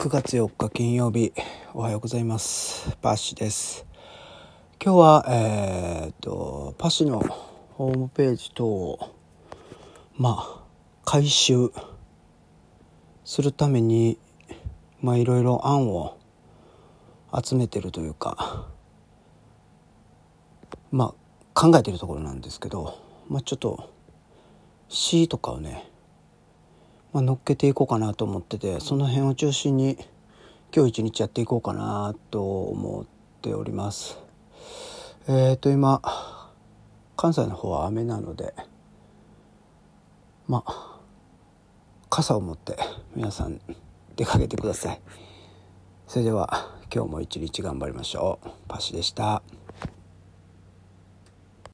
9月4日金曜日おはようございます。パッシュです。今日はえー、っとパッシュのホームページ等をまあ回収するためにまあいろいろ案を集めてるというかまあ考えてるところなんですけどまあちょっと詩とかをねまあ、乗っけていこうかなと思っててその辺を中心に今日一日やっていこうかなと思っております。えっ、ー、と今関西の方は雨なのでまあ傘を持って皆さん出かけてください。それでは今日も一日頑張りましょう。パシでした。